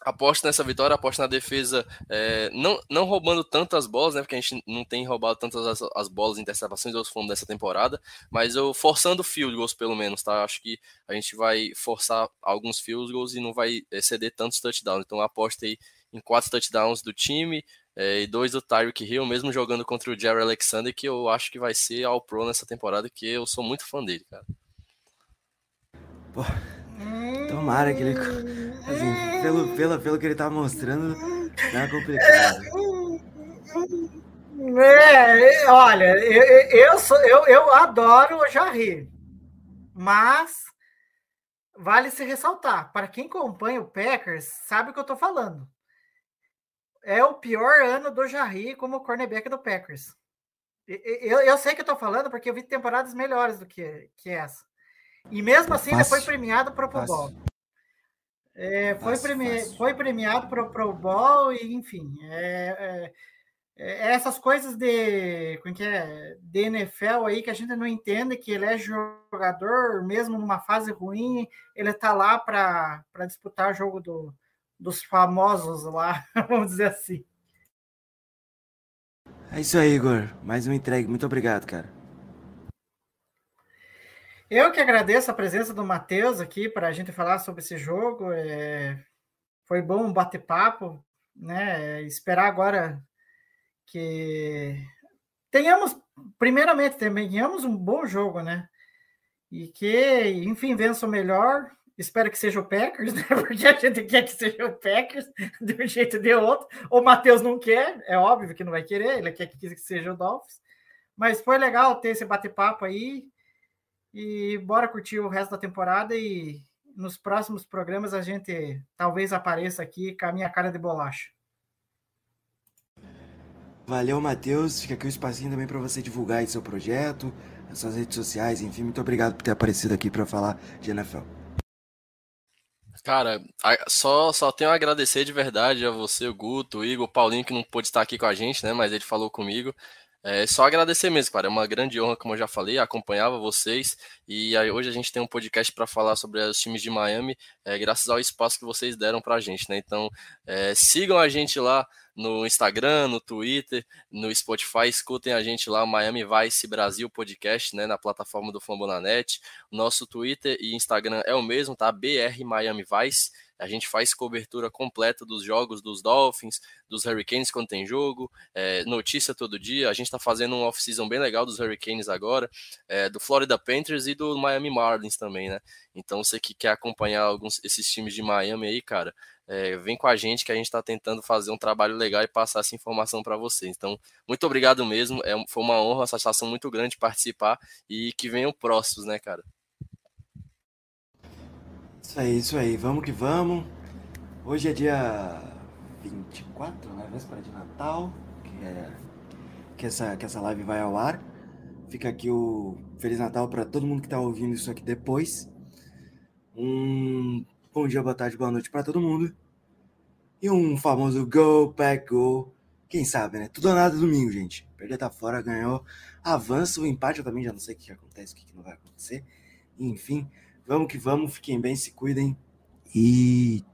aposto nessa vitória, aposto na defesa, é, não, não roubando tantas bolas, né? Porque a gente não tem roubado tantas as, as bolas interceptações aos fundos dessa temporada, mas eu forçando field goals pelo menos, tá? Acho que a gente vai forçar alguns field goals e não vai exceder tantos touchdowns. Então aposto aí em quatro touchdowns do time é, e dois do Tyreek Hill, mesmo jogando contra o Jerry Alexander, que eu acho que vai ser all pro nessa temporada, que eu sou muito fã dele, cara.
Pô, tomara que ele Assim, pelo, pelo, pelo que ele tá mostrando, tá complicado.
É, olha, eu, eu, sou, eu, eu adoro o Jarry, mas vale se ressaltar, para quem acompanha o Packers, sabe o que eu tô falando. É o pior ano do Jarry como cornerback do Packers. Eu, eu sei que eu tô falando porque eu vi temporadas melhores do que, que essa. E mesmo assim, ele foi premiado para o Pro Bowl. É, foi, fácil, premi fácil. foi premiado para o Pro Bowl, e enfim. É, é, é, essas coisas de, como que é, de NFL aí que a gente não entende que ele é jogador, mesmo numa fase ruim, ele está lá para disputar o jogo do, dos famosos lá, (laughs) vamos dizer assim.
É isso aí, Igor. Mais uma entregue. Muito obrigado, cara.
Eu que agradeço a presença do Matheus aqui para a gente falar sobre esse jogo. É... Foi bom bater papo, né? Esperar agora que tenhamos, primeiramente, tenhamos um bom jogo, né? E que, enfim, vença o melhor. Espero que seja o Packers, (laughs) né? Porque a gente quer que seja o Packers, de um jeito ou de outro. O Matheus não quer, é óbvio que não vai querer, ele quer que seja o Dolphins. Mas foi legal ter esse bate-papo aí. E bora curtir o resto da temporada e nos próximos programas a gente talvez apareça aqui com a minha cara de bolacha.
Valeu, Matheus. Fica aqui o um espacinho também para você divulgar aí seu projeto, as suas redes sociais, enfim. Muito obrigado por ter aparecido aqui para falar de NFL.
Cara, só, só tenho a agradecer de verdade a você, o Guto, o Igor, o Paulinho, que não pôde estar aqui com a gente, né? Mas ele falou comigo. É só agradecer mesmo, cara. É uma grande honra, como eu já falei, acompanhava vocês. E aí, hoje a gente tem um podcast para falar sobre os times de Miami, é, graças ao espaço que vocês deram para a gente, né? Então, é, sigam a gente lá no Instagram, no Twitter, no Spotify, escutem a gente lá, Miami Vice Brasil Podcast, né? Na plataforma do Fambonanet. Nosso Twitter e Instagram é o mesmo, tá? BR Miami Vice. A gente faz cobertura completa dos jogos dos Dolphins, dos Hurricanes quando tem jogo, é, notícia todo dia. A gente está fazendo um off-season bem legal dos Hurricanes agora, é, do Florida Panthers e do Miami Marlins também, né? Então você que quer acompanhar alguns esses times de Miami aí, cara, é, vem com a gente que a gente está tentando fazer um trabalho legal e passar essa informação para vocês. Então, muito obrigado mesmo. É, foi uma honra, uma satisfação muito grande participar e que venham próximos, né, cara?
Isso aí, isso aí. Vamos que vamos. Hoje é dia 24, né? Véspera de Natal, que, é, que, essa, que essa live vai ao ar. Fica aqui o Feliz Natal para todo mundo que está ouvindo isso aqui depois. Um bom dia, boa tarde, boa noite para todo mundo. E um famoso Go Pack Go. Quem sabe, né? Tudo ou nada domingo, gente. Perder tá fora, ganhou. Avança o empate, eu também já não sei o que acontece, o que não vai acontecer. Enfim. Vamos que vamos, fiquem bem, se cuidem. E